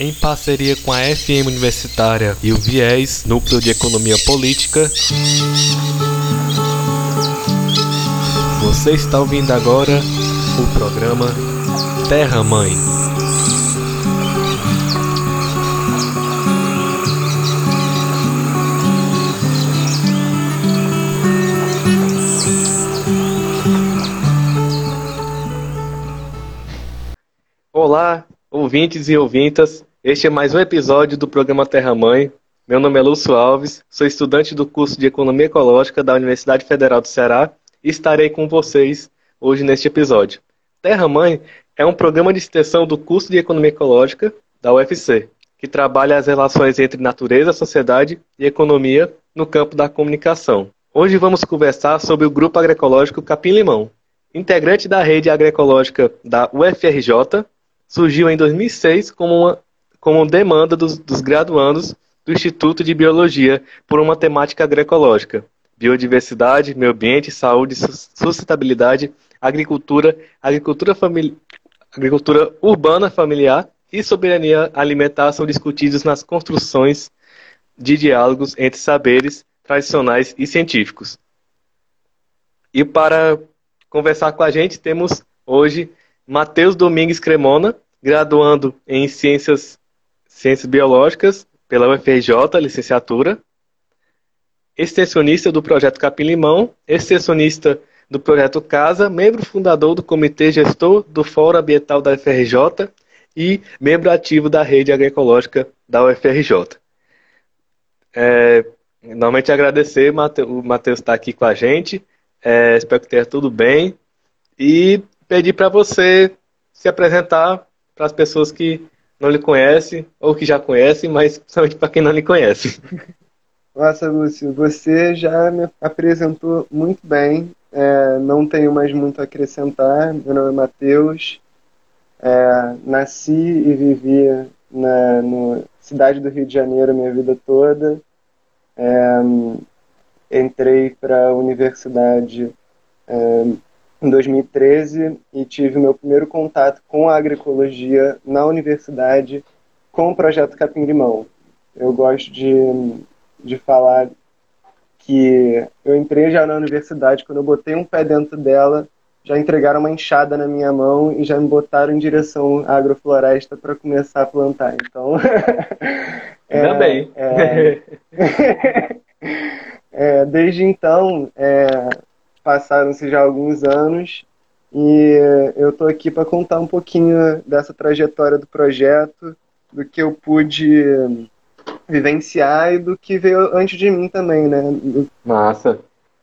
Em parceria com a FM Universitária e o Viés, Núcleo de Economia Política, você está ouvindo agora o programa Terra Mãe. Olá, ouvintes e ouvintas. Este é mais um episódio do programa Terra Mãe. Meu nome é Lúcio Alves, sou estudante do curso de Economia Ecológica da Universidade Federal do Ceará e estarei com vocês hoje neste episódio. Terra Mãe é um programa de extensão do curso de Economia Ecológica da UFC, que trabalha as relações entre natureza, sociedade e economia no campo da comunicação. Hoje vamos conversar sobre o Grupo Agroecológico Capim Limão. Integrante da rede agroecológica da UFRJ, surgiu em 2006 como uma como demanda dos, dos graduandos do Instituto de Biologia por uma temática agroecológica, biodiversidade, meio ambiente, saúde, sustentabilidade, agricultura, agricultura, famili... agricultura urbana familiar e soberania alimentar são discutidos nas construções de diálogos entre saberes tradicionais e científicos. E para conversar com a gente, temos hoje Matheus Domingues Cremona, graduando em Ciências, Ciências Biológicas pela UFRJ, licenciatura, extensionista do projeto Capim Limão, extensionista do projeto Casa, membro fundador do Comitê Gestor do Fórum Ambiental da UFRJ. E membro ativo da Rede Agroecológica da UFRJ. É, normalmente agradecer o Matheus estar aqui com a gente, é, espero que esteja tudo bem. E pedir para você se apresentar para as pessoas que não lhe conhecem ou que já conhecem, mas principalmente para quem não lhe conhece. Nossa, Lúcio, você já me apresentou muito bem. É, não tenho mais muito a acrescentar. Meu nome é Matheus. É, nasci e vivi na no, cidade do Rio de Janeiro minha vida toda. É, entrei para a universidade é, em 2013 e tive meu primeiro contato com a agroecologia na universidade com o projeto Capim Limão. Eu gosto de de falar que eu entrei já na universidade, quando eu botei um pé dentro dela, já entregaram uma enxada na minha mão e já me botaram em direção à agrofloresta para começar a plantar. Então. é, Ainda bem. É, é, desde então, é, passaram-se já alguns anos e eu estou aqui para contar um pouquinho dessa trajetória do projeto, do que eu pude vivenciar e do que veio antes de mim também, né? Massa.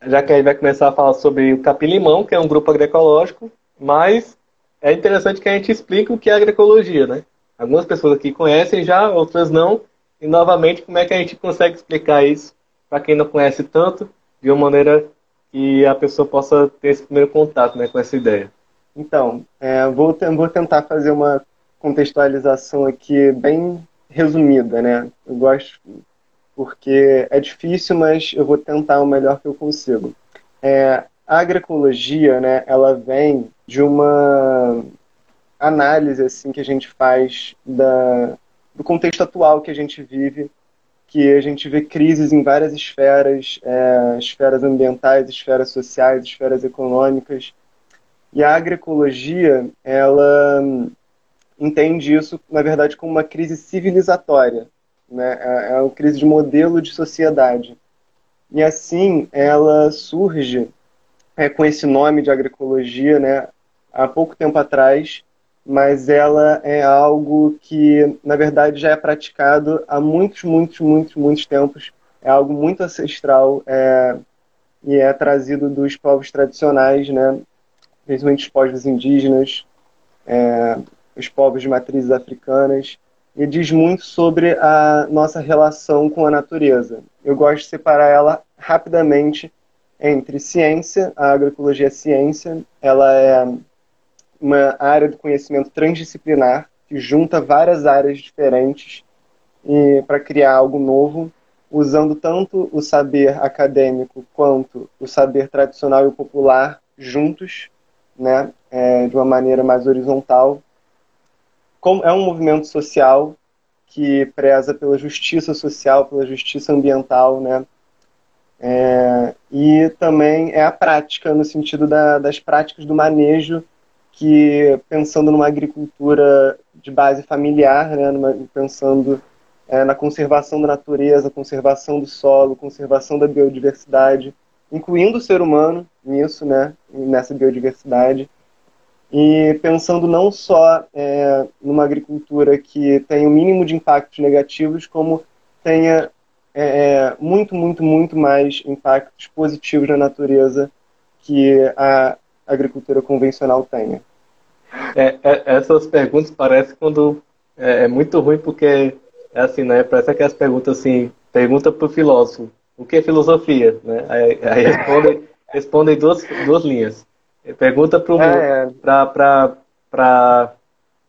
Já que a gente vai começar a falar sobre o Capim-Limão, que é um grupo agroecológico, mas é interessante que a gente explique o que é agroecologia, né? Algumas pessoas aqui conhecem já, outras não. E novamente, como é que a gente consegue explicar isso para quem não conhece tanto, de uma maneira que a pessoa possa ter esse primeiro contato né, com essa ideia? Então, é, vou, vou tentar fazer uma contextualização aqui bem resumida, né? Eu gosto porque é difícil, mas eu vou tentar o melhor que eu consigo. É, a agroecologia, né, ela vem de uma análise assim que a gente faz da, do contexto atual que a gente vive, que a gente vê crises em várias esferas, é, esferas ambientais, esferas sociais, esferas econômicas. E a agroecologia, ela entende isso, na verdade, como uma crise civilizatória, né? é, é uma crise de modelo de sociedade. E assim, ela surge é, com esse nome de agroecologia né, há pouco tempo atrás, mas ela é algo que, na verdade, já é praticado há muitos, muitos, muitos, muitos tempos. É algo muito ancestral é, e é trazido dos povos tradicionais, né, principalmente os povos indígenas, é, os povos de matrizes africanas, e diz muito sobre a nossa relação com a natureza. Eu gosto de separar ela rapidamente entre ciência, a agroecologia é ciência, ela é uma área do conhecimento transdisciplinar que junta várias áreas diferentes para criar algo novo, usando tanto o saber acadêmico quanto o saber tradicional e popular juntos, né, é, de uma maneira mais horizontal como é um movimento social que preza pela justiça social, pela justiça ambiental, né? É, e também é a prática, no sentido da, das práticas do manejo, que pensando numa agricultura de base familiar, né, numa, pensando é, na conservação da natureza, conservação do solo, conservação da biodiversidade, incluindo o ser humano nisso, né, nessa biodiversidade, e pensando não só é, numa agricultura que tenha o mínimo de impactos negativos, como tenha é, é, muito, muito, muito mais impactos positivos na natureza que a agricultura convencional tenha. É, é, essas perguntas parecem quando é, é, muito ruim porque é assim, né? Parece aquelas perguntas assim, pergunta para o filósofo, o que é filosofia? Né? Aí, aí respondem, respondem duas, duas linhas. Pergunta para é, para para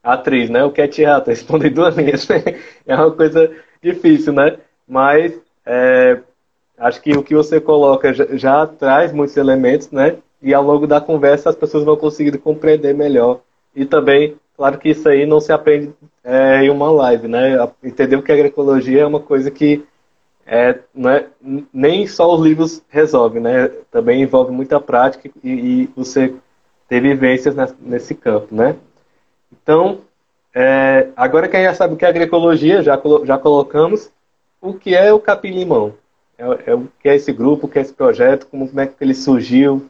atriz, né? O que é teatro? Respondem duas linhas. é uma coisa difícil, né? Mas é, acho que o que você coloca já, já, traz muitos elementos, né? E ao longo da conversa as pessoas vão conseguir compreender melhor. E também, claro que isso aí não se aprende é, em uma live, né? Entender o que é agroecologia é uma coisa que é, não é, nem só os livros resolvem, né? Também envolve muita prática e, e você ter vivências nesse campo, né? Então, é, agora que a gente já sabe o que é agroecologia, já, já colocamos, o que é o Capim-Limão. É, é, o que é esse grupo, o que é esse projeto, como, como é que ele surgiu,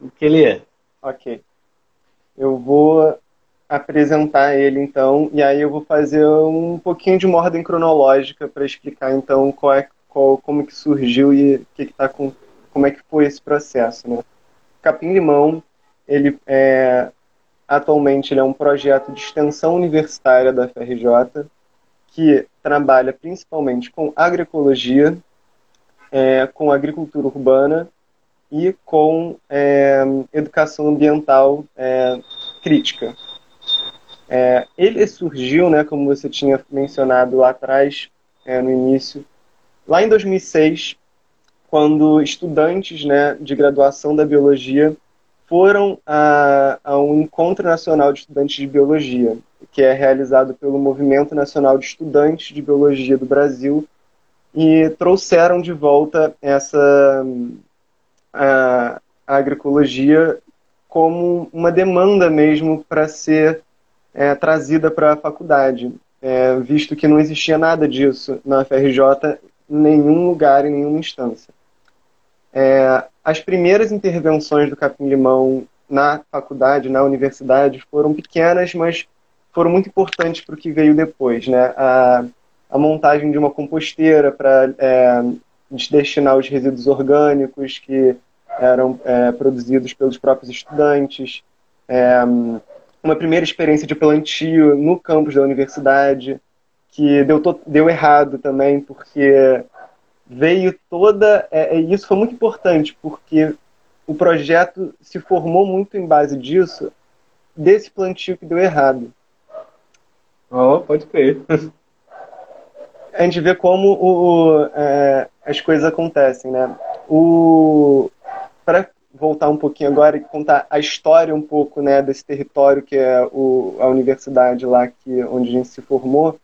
o que ele é. Ok. Eu vou apresentar ele então, e aí eu vou fazer um pouquinho de uma ordem cronológica para explicar então qual é, qual, como que surgiu e que que tá com, como é que foi esse processo. Né? Capim Limão, ele é, atualmente ele é um projeto de extensão universitária da FRJ, que trabalha principalmente com agroecologia, é, com agricultura urbana e com é, educação ambiental é, crítica. É, ele surgiu, né, como você tinha mencionado lá atrás, é, no início, lá em 2006, quando estudantes né, de graduação da biologia foram a, a um encontro nacional de estudantes de biologia que é realizado pelo Movimento Nacional de Estudantes de Biologia do Brasil, e trouxeram de volta essa a, agroecologia como uma demanda mesmo para ser é, trazida para a faculdade, é, visto que não existia nada disso na FRJ em nenhum lugar, em nenhuma instância. É, as primeiras intervenções do Capim Limão na faculdade, na universidade, foram pequenas, mas foram muito importantes para o que veio depois, né? A, a montagem de uma composteira para é, destinar os resíduos orgânicos que eram é, produzidos pelos próprios estudantes, é, uma primeira experiência de plantio no campus da universidade, que deu, deu errado também, porque veio toda. É, é, isso foi muito importante, porque o projeto se formou muito em base disso, desse plantio que deu errado. Oh, pode crer. A gente vê como o, é, as coisas acontecem, né? O para voltar um pouquinho agora e contar a história um pouco, né, desse território que é o, a universidade lá que onde a gente se formou.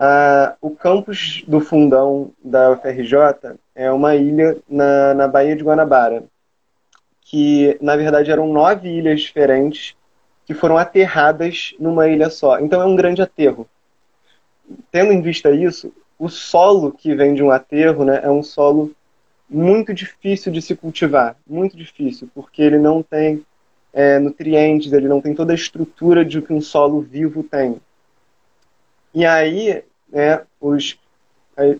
Uh, o campus do fundão da UFRJ é uma ilha na, na Baía de Guanabara, que na verdade eram nove ilhas diferentes que foram aterradas numa ilha só. Então é um grande aterro. Tendo em vista isso, o solo que vem de um aterro né, é um solo muito difícil de se cultivar, muito difícil, porque ele não tem é, nutrientes, ele não tem toda a estrutura de que um solo vivo tem. E aí, né, os,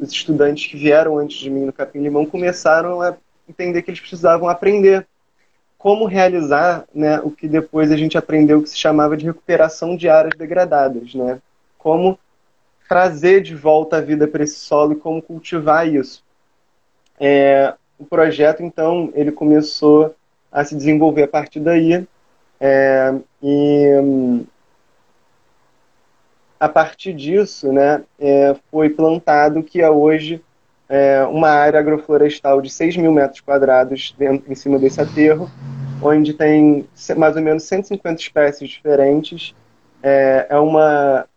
os estudantes que vieram antes de mim no Capim Limão começaram a entender que eles precisavam aprender como realizar né, o que depois a gente aprendeu que se chamava de recuperação de áreas degradadas, né? Como trazer de volta a vida para esse solo e como cultivar isso. É, o projeto, então, ele começou a se desenvolver a partir daí é, e a partir disso, né, é, foi plantado que é hoje é, uma área agroflorestal de 6 mil metros quadrados dentro, em cima desse aterro, onde tem mais ou menos 150 espécies diferentes. É, é uma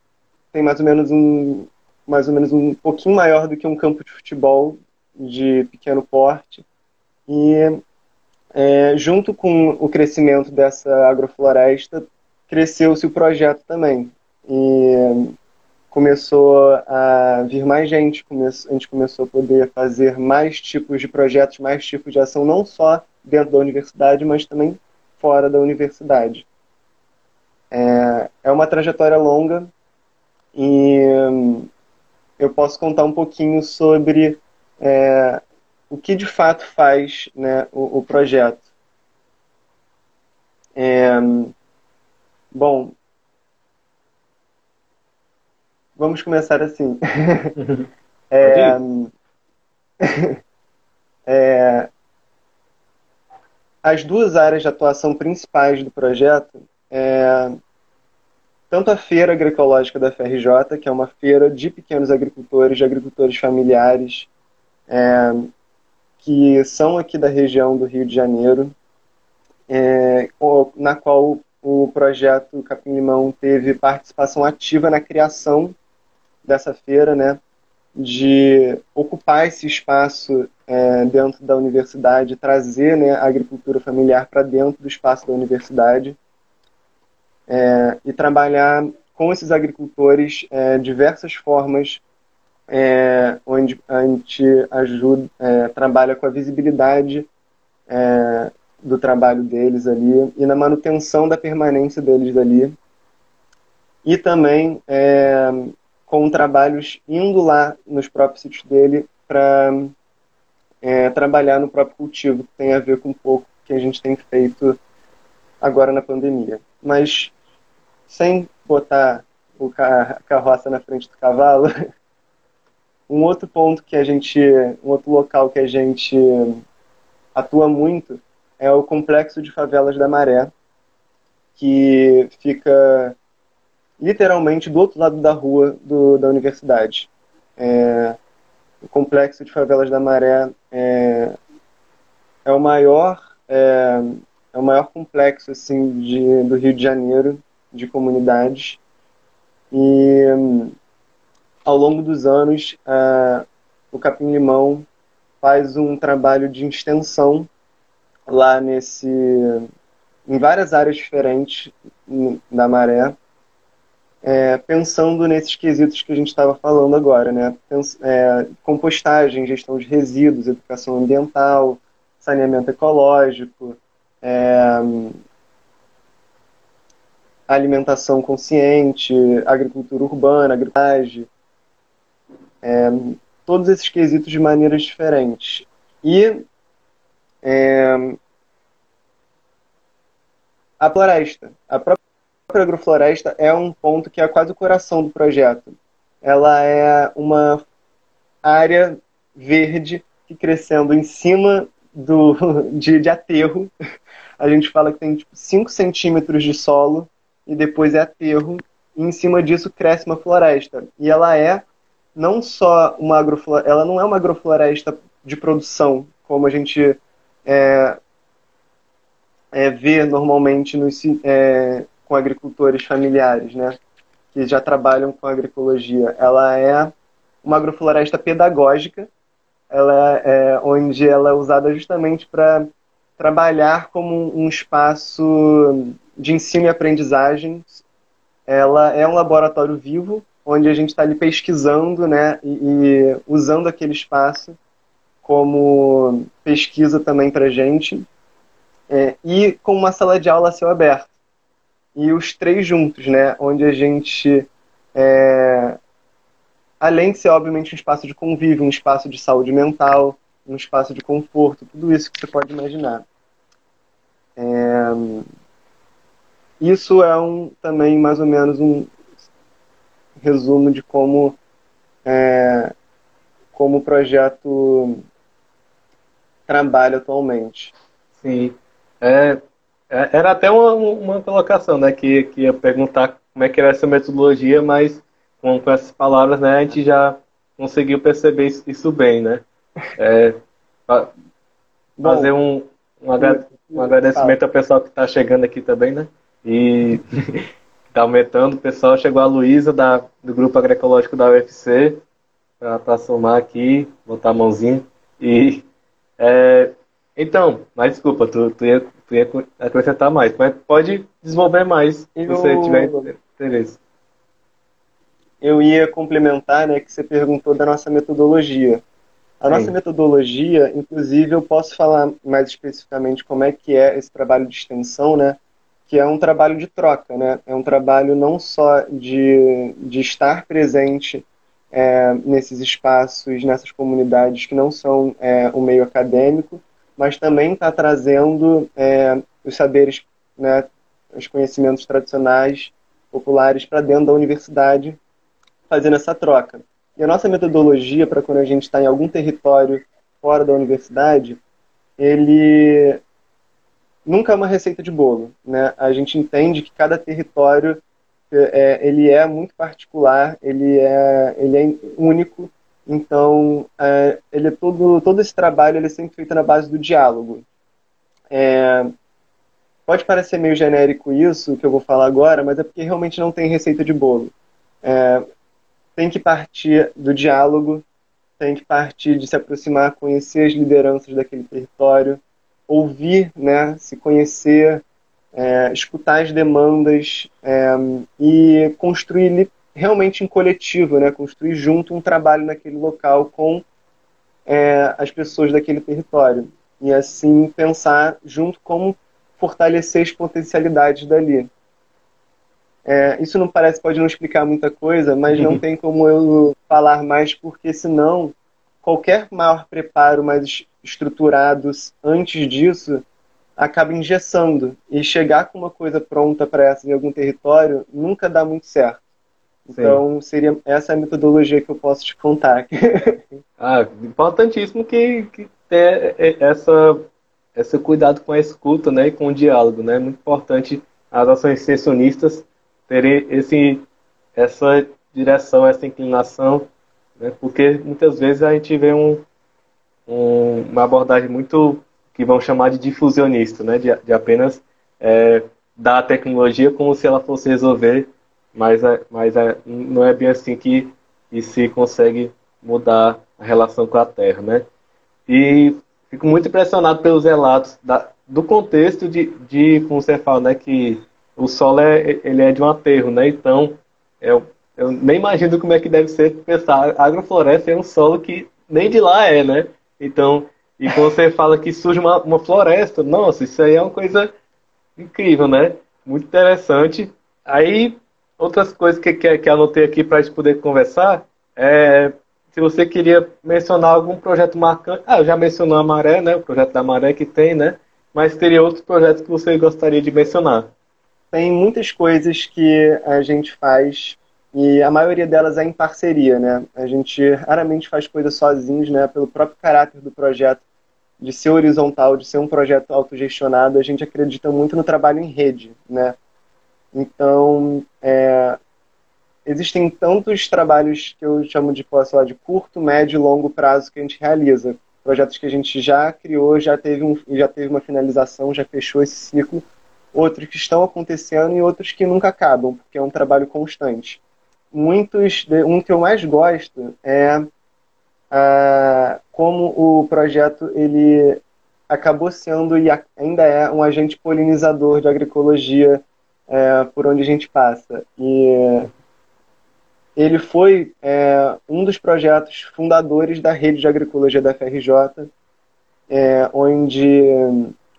tem mais ou menos um mais ou menos um pouquinho maior do que um campo de futebol de pequeno porte. E é, junto com o crescimento dessa agrofloresta, cresceu-se o projeto também. E começou a vir mais gente, a gente começou a poder fazer mais tipos de projetos, mais tipos de ação, não só dentro da universidade, mas também fora da universidade. É, é uma trajetória longa e eu posso contar um pouquinho sobre é, o que de fato faz né, o, o projeto. É, bom, vamos começar assim. é, é, as duas áreas de atuação principais do projeto é tanto a Feira Agroecológica da FRJ, que é uma feira de pequenos agricultores, de agricultores familiares, é, que são aqui da região do Rio de Janeiro, é, na qual o projeto Capim Limão teve participação ativa na criação dessa feira, né, de ocupar esse espaço é, dentro da universidade, trazer né, a agricultura familiar para dentro do espaço da universidade é, e trabalhar com esses agricultores é, diversas formas, é, onde a gente ajuda, é, trabalha com a visibilidade é, do trabalho deles ali e na manutenção da permanência deles ali. E também é, com trabalhos indo lá nos próprios sítios dele para trabalhar no próprio cultivo, que tem a ver com um pouco que a gente tem feito agora na pandemia. Mas sem botar o a carroça na frente do cavalo, um outro ponto que a gente, um outro local que a gente atua muito é o complexo de favelas da Maré, que fica literalmente do outro lado da rua do, da universidade. É, o complexo de favelas da Maré é, é o maior é, é, o maior complexo assim de, do Rio de Janeiro de comunidades e ao longo dos anos o Capim Limão faz um trabalho de extensão lá nesse em várias áreas diferentes da Maré é, pensando nesses quesitos que a gente estava falando agora, né? É, compostagem, gestão de resíduos, educação ambiental, saneamento ecológico, é, alimentação consciente, agricultura urbana, agricultura, é, todos esses quesitos de maneiras diferentes. E é, a floresta, a própria agrofloresta é um ponto que é quase o coração do projeto. Ela é uma área verde que crescendo em cima do, de, de aterro. A gente fala que tem tipo, 5 centímetros de solo e depois é aterro. E em cima disso cresce uma floresta. E ela é não só uma agrofloresta, ela não é uma agrofloresta de produção, como a gente é, é, vê normalmente nos, é, com agricultores familiares, né, que já trabalham com agroecologia. Ela é uma agrofloresta pedagógica, ela é onde ela é usada justamente para trabalhar como um espaço de ensino e aprendizagem. Ela é um laboratório vivo, onde a gente está ali pesquisando, né, e, e usando aquele espaço como pesquisa também para gente, é, e com uma sala de aula a céu aberto e os três juntos, né? Onde a gente, é, além de ser obviamente um espaço de convívio, um espaço de saúde mental, um espaço de conforto, tudo isso que você pode imaginar. É, isso é um também mais ou menos um resumo de como é, como o projeto trabalha atualmente. Sim. É, é, era até uma, uma colocação, né? Que, que ia perguntar como é que era essa metodologia, mas com, com essas palavras, né, a gente já conseguiu perceber isso, isso bem, né? É, fazer um, um, um agradecimento ao pessoal que está chegando aqui também, né? E tá aumentando o pessoal. Chegou a Luísa do Grupo Agroecológico da UFC para somar aqui, botar a mãozinha. E, é, então, mas desculpa, tu, tu, ia, tu ia acrescentar mais, mas pode desenvolver mais se você tiver interesse. Eu ia complementar, né, que você perguntou da nossa metodologia. A nossa Sim. metodologia, inclusive, eu posso falar mais especificamente como é que é esse trabalho de extensão, né? Que é um trabalho de troca, né? É um trabalho não só de, de estar presente é, nesses espaços, nessas comunidades que não são é, o meio acadêmico, mas também está trazendo é, os saberes, né, os conhecimentos tradicionais, populares, para dentro da universidade, fazendo essa troca. E a nossa metodologia para quando a gente está em algum território fora da universidade, ele nunca é uma receita de bolo, né? A gente entende que cada território é, ele é muito particular, ele é, ele é único, então é, ele é todo, todo esse trabalho ele é sempre feito na base do diálogo. É, pode parecer meio genérico isso que eu vou falar agora, mas é porque realmente não tem receita de bolo. É, tem que partir do diálogo, tem que partir de se aproximar, conhecer as lideranças daquele território, ouvir, né, se conhecer, é, escutar as demandas é, e construir realmente em coletivo, né, construir junto um trabalho naquele local com é, as pessoas daquele território e assim pensar junto como fortalecer as potencialidades dali. É, isso não parece, pode não explicar muita coisa, mas não tem como eu falar mais, porque senão qualquer maior preparo mais estruturado antes disso acaba engessando. E chegar com uma coisa pronta para essa em algum território nunca dá muito certo. Então, Sim. seria essa é a metodologia que eu posso te contar. ah, importantíssimo que, que ter essa, esse cuidado com a escuta né, e com o diálogo. Né? Muito importante as ações extensionistas ter esse, essa direção, essa inclinação, né? porque muitas vezes a gente vê um, um, uma abordagem muito que vão chamar de difusionista, né? de, de apenas é, dar a tecnologia como se ela fosse resolver, mas, é, mas é, não é bem assim que, que se consegue mudar a relação com a Terra. Né? E fico muito impressionado pelos relatos da, do contexto de, de, como você fala, né, que o solo é, ele é de um aterro, né? Então, eu, eu nem imagino como é que deve ser pensar. Agrofloresta é um solo que nem de lá é, né? Então, e quando você fala que surge uma, uma floresta, nossa, isso aí é uma coisa incrível, né? Muito interessante. Aí, outras coisas que, que, que anotei aqui para a gente poder conversar, é, se você queria mencionar algum projeto marcante. Ah, eu já mencionou a Maré, né? O projeto da Maré que tem, né? Mas teria outros projetos que você gostaria de mencionar tem muitas coisas que a gente faz e a maioria delas é em parceria, né? A gente raramente faz coisas sozinhos, né? Pelo próprio caráter do projeto, de ser horizontal, de ser um projeto autogestionado, a gente acredita muito no trabalho em rede, né? Então, é, existem tantos trabalhos que eu chamo de, posso falar, de curto, médio e longo prazo que a gente realiza. Projetos que a gente já criou, já teve, um, já teve uma finalização, já fechou esse ciclo, outros que estão acontecendo e outros que nunca acabam, porque é um trabalho constante. Muitos, um que eu mais gosto é como o projeto ele acabou sendo e ainda é um agente polinizador de agroecologia é, por onde a gente passa. E ele foi é, um dos projetos fundadores da rede de agroecologia da FRJ, é, onde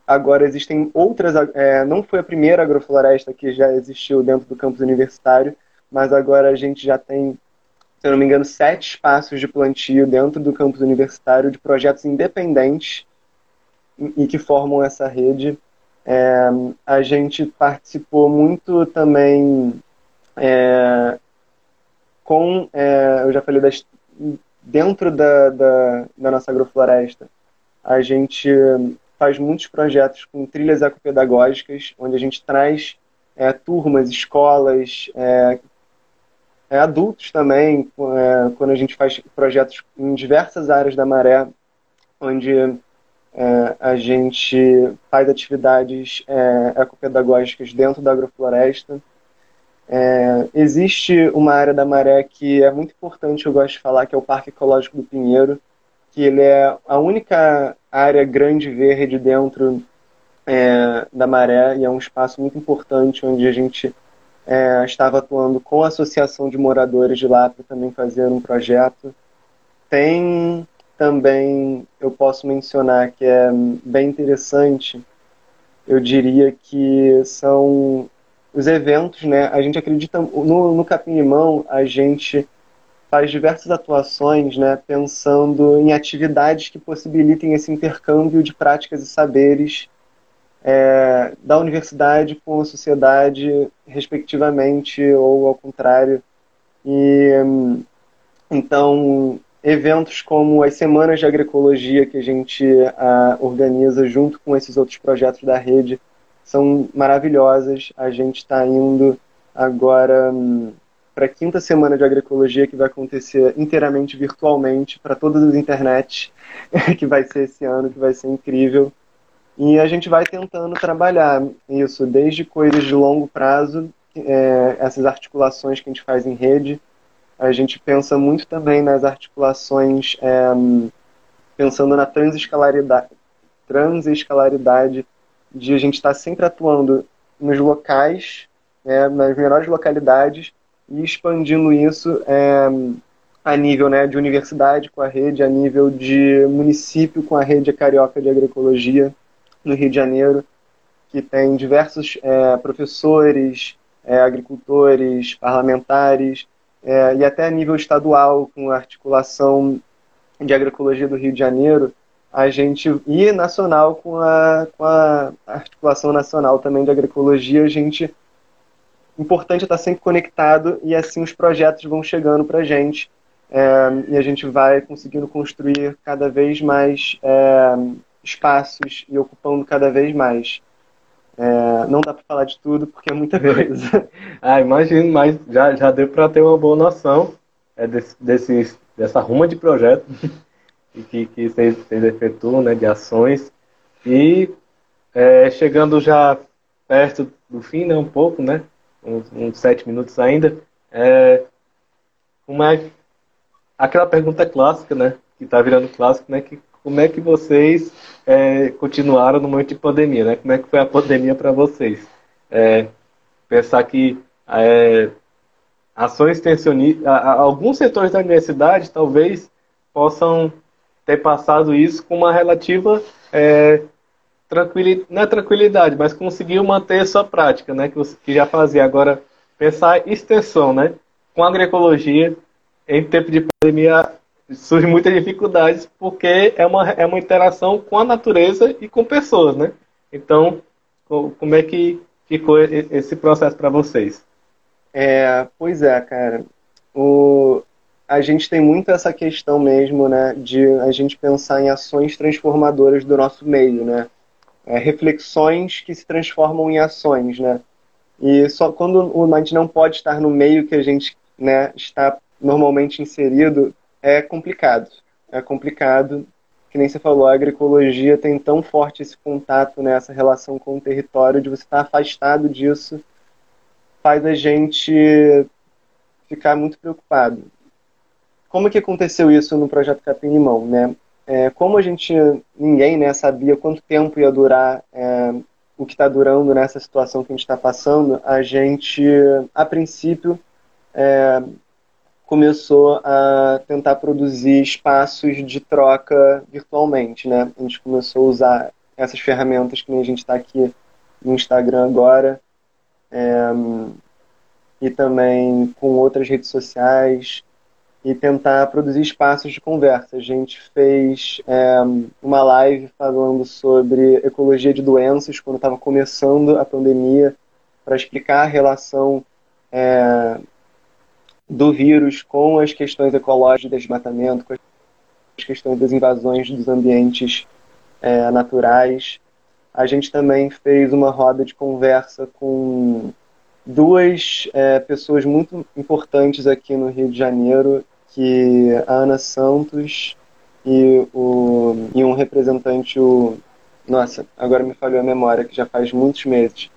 Agora existem outras, é, não foi a primeira agrofloresta que já existiu dentro do campus universitário, mas agora a gente já tem, se eu não me engano, sete espaços de plantio dentro do campus universitário de projetos independentes e que formam essa rede. É, a gente participou muito também é, com, é, eu já falei, das, dentro da, da, da nossa agrofloresta, a gente faz muitos projetos com trilhas ecopedagógicas, onde a gente traz é, turmas, escolas, é, é, adultos também, é, quando a gente faz projetos em diversas áreas da maré, onde é, a gente faz atividades ecopedagógicas dentro da agrofloresta. É, existe uma área da maré que é muito importante, eu gosto de falar, que é o Parque Ecológico do Pinheiro, que ele é a única área grande verde dentro é, da maré e é um espaço muito importante onde a gente é, estava atuando com a associação de moradores de lá para também fazer um projeto. Tem também, eu posso mencionar que é bem interessante, eu diria que são os eventos, né? A gente acredita no, no Capim Limão, a gente faz diversas atuações, né? Pensando em atividades que possibilitem esse intercâmbio de práticas e saberes é, da universidade com a sociedade, respectivamente, ou ao contrário. E então eventos como as semanas de agroecologia que a gente a, organiza junto com esses outros projetos da rede são maravilhosas. A gente está indo agora hum, para a quinta semana de agroecologia que vai acontecer inteiramente virtualmente para todas as internets, que vai ser esse ano, que vai ser incrível. E a gente vai tentando trabalhar isso, desde coisas de longo prazo, é, essas articulações que a gente faz em rede. A gente pensa muito também nas articulações, é, pensando na transescalaridade, transescalaridade de a gente estar tá sempre atuando nos locais, é, nas menores localidades, e expandindo isso é, a nível né, de universidade com a rede, a nível de município com a rede carioca de agroecologia no Rio de Janeiro, que tem diversos é, professores, é, agricultores, parlamentares, é, e até a nível estadual, com a articulação de agroecologia do Rio de Janeiro, a gente e nacional com a, com a articulação nacional também de agroecologia, a gente importante é estar sempre conectado e assim os projetos vão chegando para a gente é, e a gente vai conseguindo construir cada vez mais é, espaços e ocupando cada vez mais. É, não dá para falar de tudo porque é muita coisa. ah, imagino, mas já, já deu para ter uma boa noção é, desse, desse, dessa ruma de projetos que, que vocês, vocês efetuam, né, de ações. E é, chegando já perto do fim, né, um pouco, né, uns, uns sete minutos ainda, é, aquela pergunta clássica, né, que está virando clássico, né, que como é que vocês é, continuaram no momento de pandemia, né? Como é que foi a pandemia para vocês? É, pensar que é, ações tensionistas, alguns setores da universidade talvez possam ter passado isso com uma relativa é, tranquilidade, não é tranquilidade, mas conseguiu manter sua prática, né, que, você, que já fazia. Agora, pensar extensão, né, com agroecologia, em tempo de pandemia surge muitas dificuldades, porque é uma, é uma interação com a natureza e com pessoas, né? Então, como é que ficou esse processo para vocês? É, pois é, cara. O, a gente tem muito essa questão mesmo, né, de a gente pensar em ações transformadoras do nosso meio, né, é, reflexões que se transformam em ações, né, e só quando a gente não pode estar no meio que a gente, né, está normalmente inserido, é complicado, é complicado, que nem você falou, a agroecologia tem tão forte esse contato, né, essa relação com o território, de você estar afastado disso, faz a gente ficar muito preocupado. Como que aconteceu isso no projeto Capim Limão, né? É, como a gente, ninguém né, sabia quanto tempo ia durar é, o que está durando nessa situação que a gente está passando, a gente, a princípio, é, começou a tentar produzir espaços de troca virtualmente, né? A gente começou a usar essas ferramentas que a gente está aqui no Instagram agora, é, e também com outras redes sociais, e tentar produzir espaços de conversa. A gente fez é, uma live falando sobre ecologia de doenças quando estava começando a pandemia, para explicar a relação é, do vírus com as questões ecológicas de desmatamento, com as questões das invasões dos ambientes é, naturais. A gente também fez uma roda de conversa com duas é, pessoas muito importantes aqui no Rio de Janeiro que a Ana Santos e, o, e um representante, o, nossa, agora me falhou a memória, que já faz muitos meses,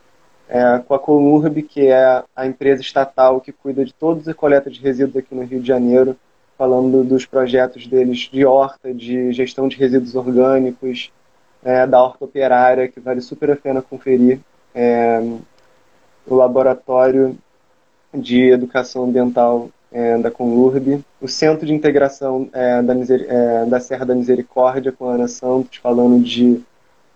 é, com a Colurb, que é a empresa estatal que cuida de todos a coleta de resíduos aqui no Rio de Janeiro, falando dos projetos deles de horta, de gestão de resíduos orgânicos, é, da horta operária, que vale super a pena conferir. É, o laboratório de educação ambiental é, da Conurb, o Centro de Integração é, da, é, da, Serra da Misericórdia com a Ana Santos, falando de,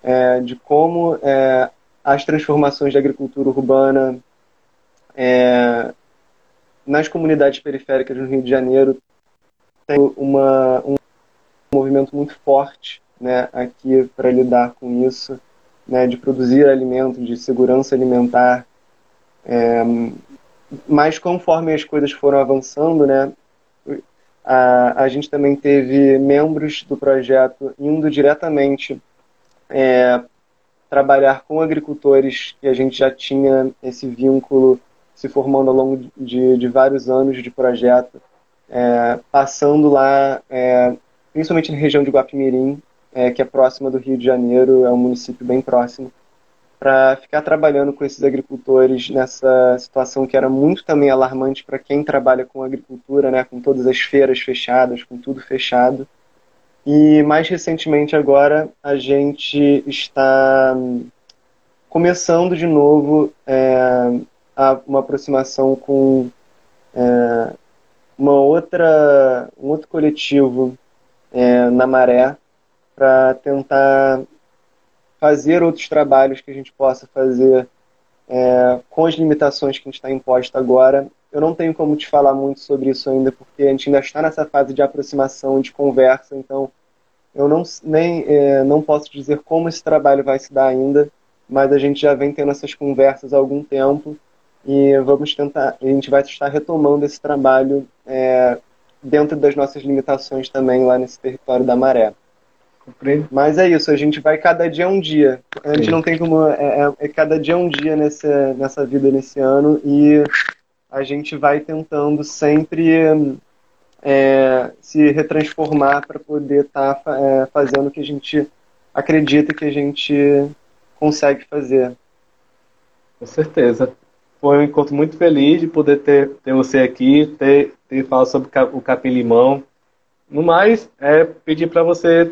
é, de como é, as transformações da agricultura urbana é, nas comunidades periféricas do Rio de Janeiro tem uma, um movimento muito forte né, aqui para lidar com isso, né, de produzir alimento, de segurança alimentar, mas conforme as coisas foram avançando, né, a, a gente também teve membros do projeto indo diretamente é, trabalhar com agricultores que a gente já tinha esse vínculo se formando ao longo de, de vários anos de projeto, é, passando lá, é, principalmente na região de Guapimirim, é, que é próxima do Rio de Janeiro, é um município bem próximo, para ficar trabalhando com esses agricultores nessa situação que era muito também alarmante para quem trabalha com agricultura, né, com todas as feiras fechadas, com tudo fechado. E mais recentemente agora a gente está começando de novo é, uma aproximação com é, uma outra, um outro coletivo é, na Maré para tentar fazer outros trabalhos que a gente possa fazer é, com as limitações que a gente está imposta agora. Eu não tenho como te falar muito sobre isso ainda, porque a gente ainda está nessa fase de aproximação, de conversa, então eu não, nem, é, não posso dizer como esse trabalho vai se dar ainda, mas a gente já vem tendo essas conversas há algum tempo e vamos tentar, a gente vai estar retomando esse trabalho é, dentro das nossas limitações também lá nesse território da Maré. Mas é isso, a gente vai cada dia um dia. A gente Sim. não tem como. É, é, é, cada dia um dia nesse, nessa vida nesse ano e a gente vai tentando sempre é, se retransformar para poder estar tá, é, fazendo o que a gente acredita que a gente consegue fazer. Com certeza. Foi um encontro muito feliz de poder ter, ter você aqui, ter, ter falado sobre o capim limão. No mais, é pedir para você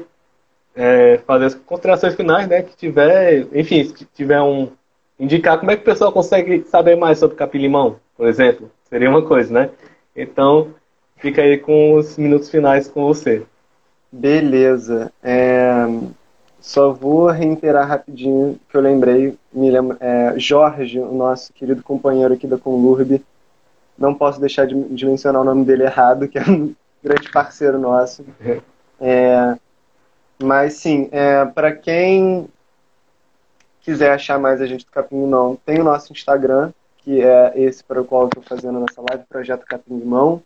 é, fazer as considerações finais, né? Que tiver, enfim, se tiver um. Indicar como é que o pessoal consegue saber mais sobre capim-limão, por exemplo. Seria uma coisa, né? Então, fica aí com os minutos finais com você. Beleza. É, só vou reiterar rapidinho que eu lembrei. Me lembro, é, Jorge, o nosso querido companheiro aqui da Conlurb, não posso deixar de, de mencionar o nome dele errado, que é um grande parceiro nosso. É, mas sim, é, para quem quiser achar mais a gente do Capim Limão, tem o nosso Instagram, que é esse para o qual eu estou fazendo nessa live, Projeto Capim Limão.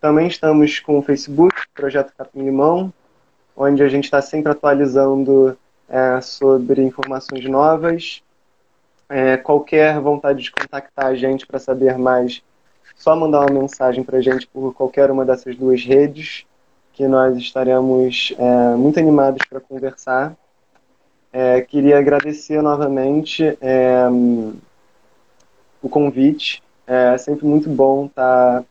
Também estamos com o Facebook, Projeto Capim Limão, onde a gente está sempre atualizando é, sobre informações novas. É, qualquer vontade de contactar a gente para saber mais, só mandar uma mensagem para a gente por qualquer uma dessas duas redes que nós estaremos é, muito animados para conversar. É, queria agradecer novamente é, o convite. É sempre muito bom estar tá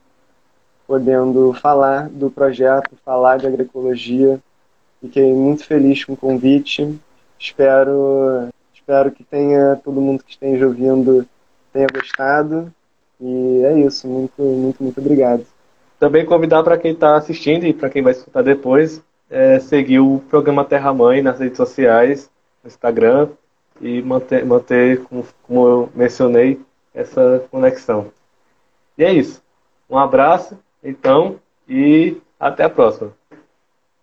podendo falar do projeto, falar de agroecologia. Fiquei muito feliz com o convite. Espero, espero que tenha todo mundo que esteja ouvindo tenha gostado. E é isso. Muito, muito, muito obrigado. Também convidar para quem está assistindo e para quem vai escutar depois, é, seguir o programa Terra Mãe nas redes sociais, no Instagram, e manter, manter como, como eu mencionei, essa conexão. E é isso. Um abraço, então, e até a próxima.